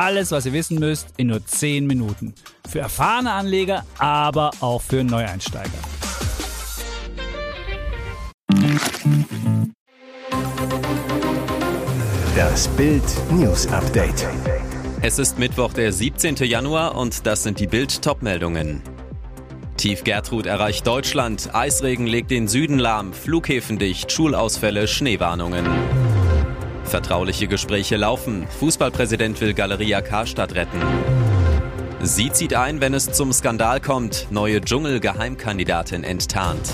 alles, was ihr wissen müsst, in nur 10 Minuten. Für erfahrene Anleger, aber auch für Neueinsteiger. Das Bild News Update. Es ist Mittwoch, der 17. Januar und das sind die Bild Topmeldungen. Tief Gertrud erreicht Deutschland, Eisregen legt den Süden lahm, Flughäfen dicht, Schulausfälle, Schneewarnungen. Vertrauliche Gespräche laufen. Fußballpräsident will Galeria Karstadt retten. Sie zieht ein, wenn es zum Skandal kommt. Neue Dschungel-Geheimkandidatin enttarnt.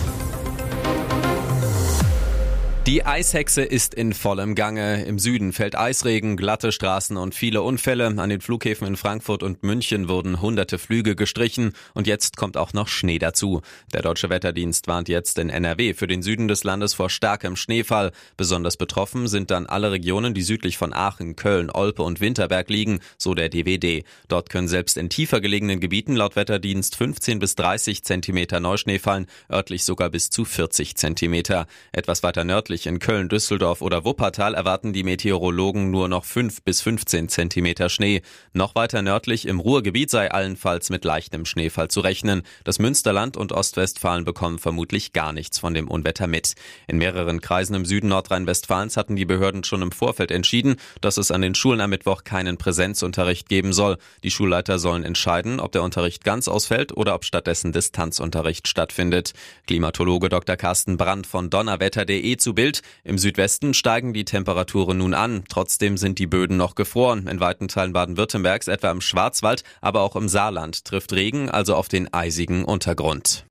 Die Eishexe ist in vollem Gange. Im Süden fällt Eisregen, glatte Straßen und viele Unfälle. An den Flughäfen in Frankfurt und München wurden hunderte Flüge gestrichen und jetzt kommt auch noch Schnee dazu. Der Deutsche Wetterdienst warnt jetzt in NRW für den Süden des Landes vor starkem Schneefall. Besonders betroffen sind dann alle Regionen, die südlich von Aachen, Köln, Olpe und Winterberg liegen, so der DWD. Dort können selbst in tiefer gelegenen Gebieten laut Wetterdienst 15 bis 30 Zentimeter Neuschnee fallen, örtlich sogar bis zu 40 Zentimeter. Etwas weiter nördlich Nördlich in Köln, Düsseldorf oder Wuppertal erwarten die Meteorologen nur noch 5 bis 15 Zentimeter Schnee. Noch weiter nördlich im Ruhrgebiet sei allenfalls mit leichtem Schneefall zu rechnen. Das Münsterland und Ostwestfalen bekommen vermutlich gar nichts von dem Unwetter mit. In mehreren Kreisen im Süden Nordrhein-Westfalens hatten die Behörden schon im Vorfeld entschieden, dass es an den Schulen am Mittwoch keinen Präsenzunterricht geben soll. Die Schulleiter sollen entscheiden, ob der Unterricht ganz ausfällt oder ob stattdessen Distanzunterricht stattfindet. Klimatologe Dr. Carsten Brandt von donnerwetter.de zu Bild Bild. Im Südwesten steigen die Temperaturen nun an. Trotzdem sind die Böden noch gefroren. In weiten Teilen Baden-Württembergs, etwa im Schwarzwald, aber auch im Saarland trifft Regen also auf den eisigen Untergrund.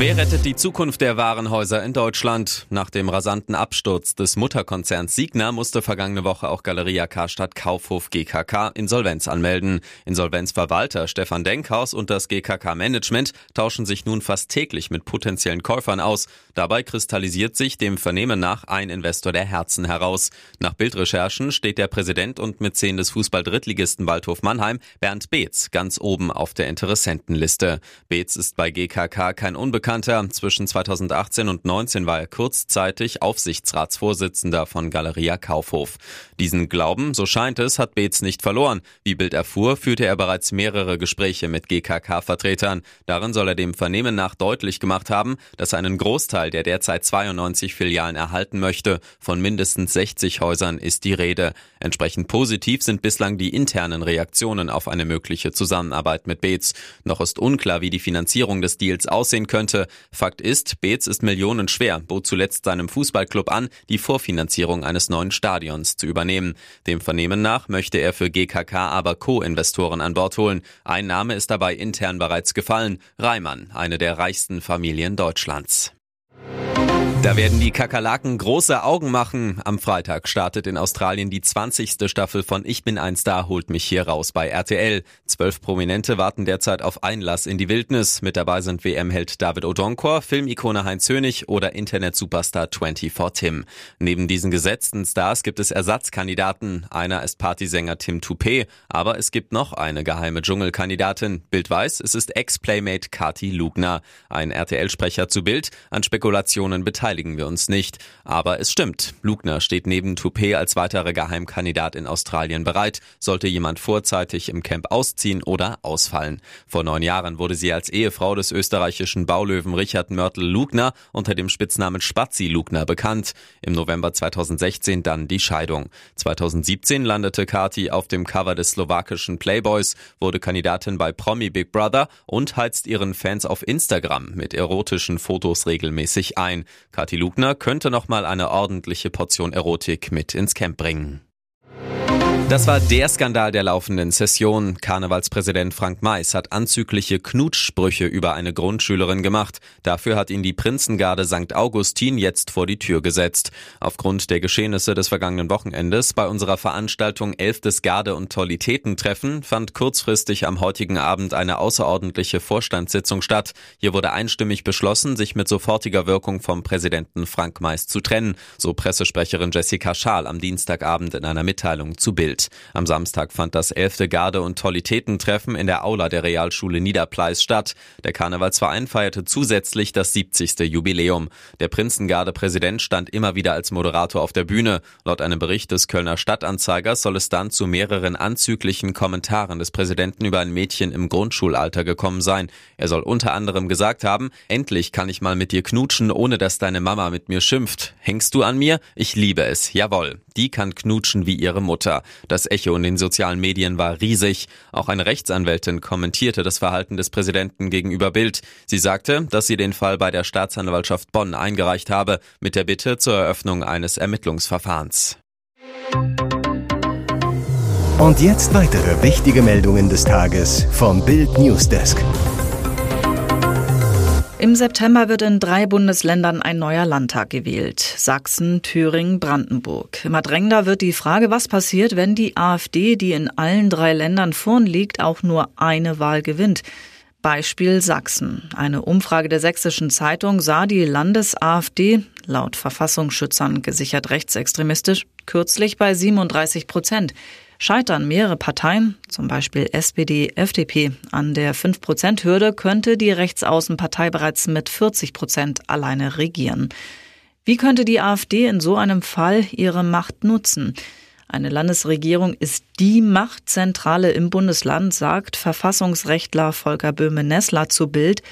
Wer rettet die Zukunft der Warenhäuser in Deutschland? Nach dem rasanten Absturz des Mutterkonzerns Signa musste vergangene Woche auch Galeria Karstadt Kaufhof GKK Insolvenz anmelden. Insolvenzverwalter Stefan Denkhaus und das GKK Management tauschen sich nun fast täglich mit potenziellen Käufern aus. Dabei kristallisiert sich dem Vernehmen nach ein Investor der Herzen heraus. Nach Bildrecherchen steht der Präsident und Mäzen des Fußball-Drittligisten Waldhof Mannheim, Bernd Beetz, ganz oben auf der Interessentenliste. Beetz ist bei GKK kein Unbekannter Unbekannter. Zwischen 2018 und 19 war er kurzzeitig Aufsichtsratsvorsitzender von Galeria Kaufhof. Diesen Glauben, so scheint es, hat Beetz nicht verloren. Wie Bild erfuhr, führte er bereits mehrere Gespräche mit GKK-Vertretern. Darin soll er dem Vernehmen nach deutlich gemacht haben, dass er einen Großteil der derzeit 92 Filialen erhalten möchte. Von mindestens 60 Häusern ist die Rede. Entsprechend positiv sind bislang die internen Reaktionen auf eine mögliche Zusammenarbeit mit Beetz. Noch ist unklar, wie die Finanzierung des Deals aussehen könnte. Fakt ist, Beetz ist millionenschwer, bot zuletzt seinem Fußballclub an, die Vorfinanzierung eines neuen Stadions zu übernehmen. Dem Vernehmen nach möchte er für GKK aber Co-Investoren an Bord holen. Ein Name ist dabei intern bereits gefallen, Reimann, eine der reichsten Familien Deutschlands. Da werden die Kakerlaken große Augen machen. Am Freitag startet in Australien die 20. Staffel von Ich bin ein Star, holt mich hier raus bei RTL. Zwölf Prominente warten derzeit auf Einlass in die Wildnis. Mit dabei sind WM-Held David Odonkor, Filmikone Heinz Hönig oder Internet-Superstar 24 Tim. Neben diesen gesetzten Stars gibt es Ersatzkandidaten. Einer ist Partysänger Tim Toupé, aber es gibt noch eine geheime Dschungelkandidatin. Bild weiß, es ist Ex-Playmate Kati Lugner. Ein RTL-Sprecher zu Bild, an Spekulationen beteiligt beteiligen wir uns nicht. Aber es stimmt, Lugner steht neben Toupé als weiterer Geheimkandidat in Australien bereit, sollte jemand vorzeitig im Camp ausziehen oder ausfallen. Vor neun Jahren wurde sie als Ehefrau des österreichischen Baulöwen Richard Mörtel-Lugner unter dem Spitznamen Spazi Lugner bekannt. Im November 2016 dann die Scheidung. 2017 landete Kati auf dem Cover des slowakischen Playboys, wurde Kandidatin bei Promi Big Brother und heizt ihren Fans auf Instagram mit erotischen Fotos regelmäßig ein. Kathi Lugner könnte noch mal eine ordentliche Portion Erotik mit ins Camp bringen. Das war der Skandal der laufenden Session. Karnevalspräsident Frank Mais hat anzügliche Knutschsprüche über eine Grundschülerin gemacht. Dafür hat ihn die Prinzengarde St. Augustin jetzt vor die Tür gesetzt. Aufgrund der Geschehnisse des vergangenen Wochenendes bei unserer Veranstaltung 11. Garde- und Tollitätentreffen fand kurzfristig am heutigen Abend eine außerordentliche Vorstandssitzung statt. Hier wurde einstimmig beschlossen, sich mit sofortiger Wirkung vom Präsidenten Frank Mais zu trennen, so Pressesprecherin Jessica Schaal am Dienstagabend in einer Mitteilung zu Bild. Welt. Am Samstag fand das 11. Garde- und Tollitätentreffen in der Aula der Realschule Niederpleis statt. Der Karnevalsverein feierte zusätzlich das 70. Jubiläum. Der Prinzengarde-Präsident stand immer wieder als Moderator auf der Bühne. Laut einem Bericht des Kölner Stadtanzeigers soll es dann zu mehreren anzüglichen Kommentaren des Präsidenten über ein Mädchen im Grundschulalter gekommen sein. Er soll unter anderem gesagt haben, endlich kann ich mal mit dir knutschen, ohne dass deine Mama mit mir schimpft. Hängst du an mir? Ich liebe es. Jawohl. Die kann knutschen wie ihre Mutter. Das Echo in den sozialen Medien war riesig. Auch eine Rechtsanwältin kommentierte das Verhalten des Präsidenten gegenüber Bild. Sie sagte, dass sie den Fall bei der Staatsanwaltschaft Bonn eingereicht habe, mit der Bitte zur Eröffnung eines Ermittlungsverfahrens. Und jetzt weitere wichtige Meldungen des Tages vom Bild Newsdesk. Im September wird in drei Bundesländern ein neuer Landtag gewählt. Sachsen, Thüringen, Brandenburg. Immer drängender wird die Frage, was passiert, wenn die AfD, die in allen drei Ländern vorn liegt, auch nur eine Wahl gewinnt. Beispiel Sachsen. Eine Umfrage der Sächsischen Zeitung sah die Landes-AfD, laut Verfassungsschützern gesichert rechtsextremistisch, kürzlich bei 37 Prozent. Scheitern mehrere Parteien, zum Beispiel SPD, FDP, an der 5-Prozent-Hürde, könnte die Rechtsaußenpartei bereits mit 40 Prozent alleine regieren. Wie könnte die AfD in so einem Fall ihre Macht nutzen? Eine Landesregierung ist die Machtzentrale im Bundesland, sagt Verfassungsrechtler Volker Böhme-Nessler zu Bild.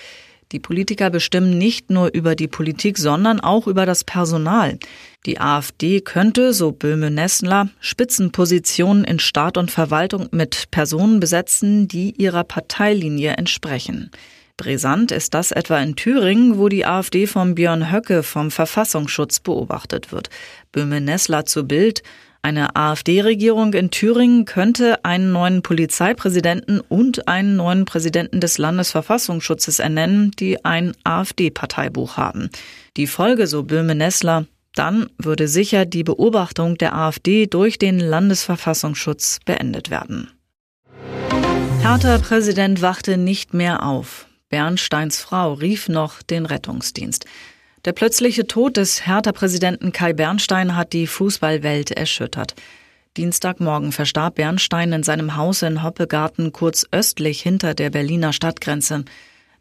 Die Politiker bestimmen nicht nur über die Politik, sondern auch über das Personal. Die AfD könnte, so Böhme-Nessler, Spitzenpositionen in Staat und Verwaltung mit Personen besetzen, die ihrer Parteilinie entsprechen. Brisant ist das etwa in Thüringen, wo die AfD von Björn Höcke vom Verfassungsschutz beobachtet wird. Böhme-Nessler zu Bild, eine AfD-Regierung in Thüringen könnte einen neuen Polizeipräsidenten und einen neuen Präsidenten des Landesverfassungsschutzes ernennen, die ein AfD-Parteibuch haben. Die Folge, so Böhme-Nessler, dann würde sicher die Beobachtung der AfD durch den Landesverfassungsschutz beendet werden. Hertha Präsident wachte nicht mehr auf. Bernsteins Frau rief noch den Rettungsdienst. Der plötzliche Tod des Hertha-Präsidenten Kai Bernstein hat die Fußballwelt erschüttert. Dienstagmorgen verstarb Bernstein in seinem Haus in Hoppegarten kurz östlich hinter der Berliner Stadtgrenze.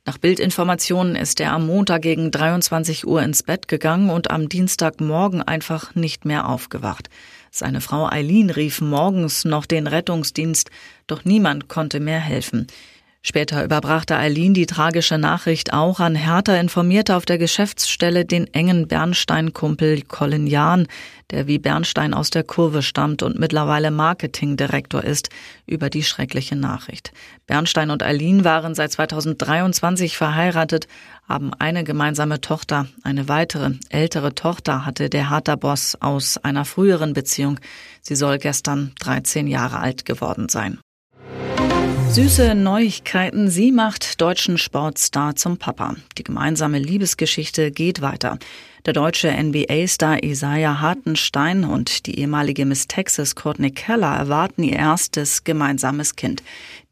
Nach Bildinformationen ist er am Montag gegen 23 Uhr ins Bett gegangen und am Dienstagmorgen einfach nicht mehr aufgewacht. Seine Frau Eileen rief morgens noch den Rettungsdienst, doch niemand konnte mehr helfen. Später überbrachte Eileen die tragische Nachricht auch an Hertha, informierte auf der Geschäftsstelle den engen Bernstein-Kumpel Colin Jahn, der wie Bernstein aus der Kurve stammt und mittlerweile Marketingdirektor ist, über die schreckliche Nachricht. Bernstein und Eileen waren seit 2023 verheiratet, haben eine gemeinsame Tochter. Eine weitere, ältere Tochter hatte der Hertha-Boss aus einer früheren Beziehung. Sie soll gestern 13 Jahre alt geworden sein. Süße Neuigkeiten. Sie macht deutschen Sportstar zum Papa. Die gemeinsame Liebesgeschichte geht weiter. Der deutsche NBA-Star Isaiah Hartenstein und die ehemalige Miss Texas Courtney Keller erwarten ihr erstes gemeinsames Kind.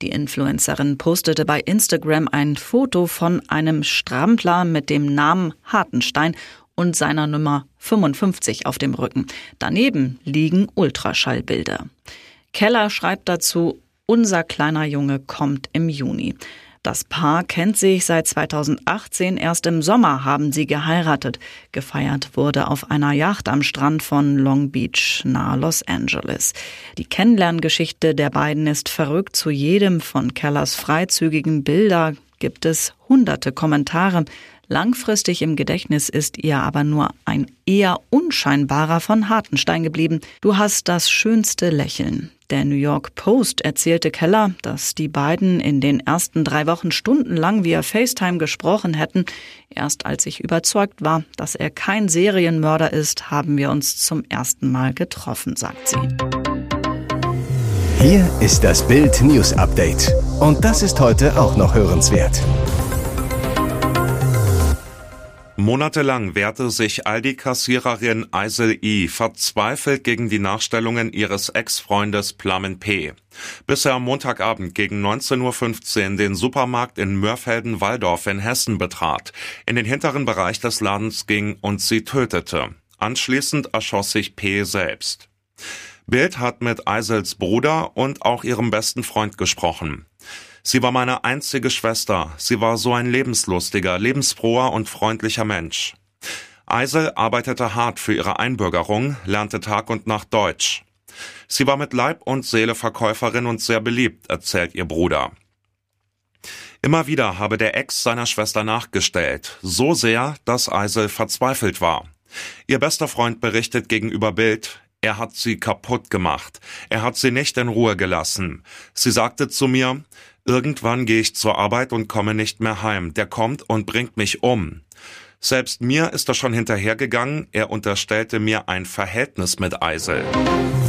Die Influencerin postete bei Instagram ein Foto von einem Strampler mit dem Namen Hartenstein und seiner Nummer 55 auf dem Rücken. Daneben liegen Ultraschallbilder. Keller schreibt dazu, unser kleiner Junge kommt im Juni. Das Paar kennt sich seit 2018. Erst im Sommer haben sie geheiratet. Gefeiert wurde auf einer Yacht am Strand von Long Beach nahe Los Angeles. Die Kennenlerngeschichte der beiden ist verrückt. Zu jedem von Kellers freizügigen Bilder gibt es hunderte Kommentare. Langfristig im Gedächtnis ist ihr aber nur ein eher unscheinbarer von Hartenstein geblieben. Du hast das schönste Lächeln. Der New York Post erzählte Keller, dass die beiden in den ersten drei Wochen stundenlang via FaceTime gesprochen hätten. Erst als ich überzeugt war, dass er kein Serienmörder ist, haben wir uns zum ersten Mal getroffen, sagt sie. Hier ist das Bild News Update. Und das ist heute auch noch hörenswert. Monatelang wehrte sich Aldi-Kassiererin Eisel I. verzweifelt gegen die Nachstellungen ihres Ex-Freundes Plamen P. Bis er am Montagabend gegen 19.15 Uhr den Supermarkt in Mörfelden-Walldorf in Hessen betrat, in den hinteren Bereich des Ladens ging und sie tötete. Anschließend erschoss sich P. selbst. Bild hat mit Eisels Bruder und auch ihrem besten Freund gesprochen. Sie war meine einzige Schwester. Sie war so ein lebenslustiger, lebensfroher und freundlicher Mensch. Eisel arbeitete hart für ihre Einbürgerung, lernte Tag und Nacht Deutsch. Sie war mit Leib und Seele Verkäuferin und sehr beliebt, erzählt ihr Bruder. Immer wieder habe der Ex seiner Schwester nachgestellt, so sehr, dass Eisel verzweifelt war. Ihr bester Freund berichtet gegenüber Bild, er hat sie kaputt gemacht. Er hat sie nicht in Ruhe gelassen. Sie sagte zu mir, Irgendwann gehe ich zur Arbeit und komme nicht mehr heim. Der kommt und bringt mich um. Selbst mir ist er schon hinterhergegangen. Er unterstellte mir ein Verhältnis mit Eisel.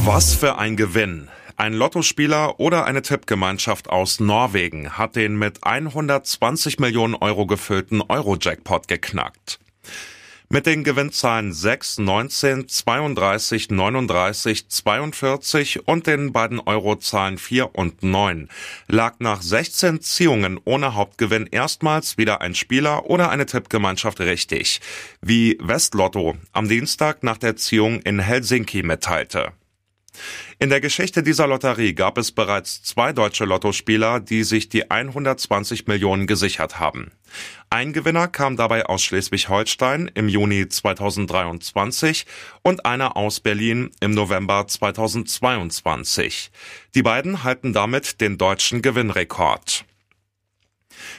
Was für ein Gewinn. Ein Lottospieler oder eine Tippgemeinschaft aus Norwegen hat den mit 120 Millionen Euro gefüllten Euro-Jackpot geknackt. Mit den Gewinnzahlen 6, 19, 32, 39, 42 und den beiden Eurozahlen 4 und 9 lag nach 16 Ziehungen ohne Hauptgewinn erstmals wieder ein Spieler oder eine Tippgemeinschaft richtig, wie Westlotto am Dienstag nach der Ziehung in Helsinki mitteilte. In der Geschichte dieser Lotterie gab es bereits zwei deutsche Lottospieler, die sich die 120 Millionen gesichert haben. Ein Gewinner kam dabei aus Schleswig-Holstein im Juni 2023 und einer aus Berlin im November 2022. Die beiden halten damit den deutschen Gewinnrekord.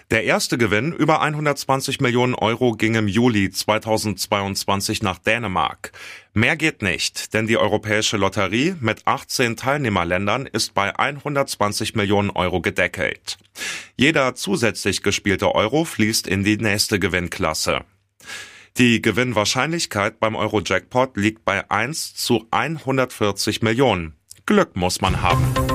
Der erste Gewinn über 120 Millionen Euro ging im Juli 2022 nach Dänemark. Mehr geht nicht, denn die Europäische Lotterie mit 18 Teilnehmerländern ist bei 120 Millionen Euro gedeckelt. Jeder zusätzlich gespielte Euro fließt in die nächste Gewinnklasse. Die Gewinnwahrscheinlichkeit beim Euro-Jackpot liegt bei 1 zu 140 Millionen. Glück muss man haben.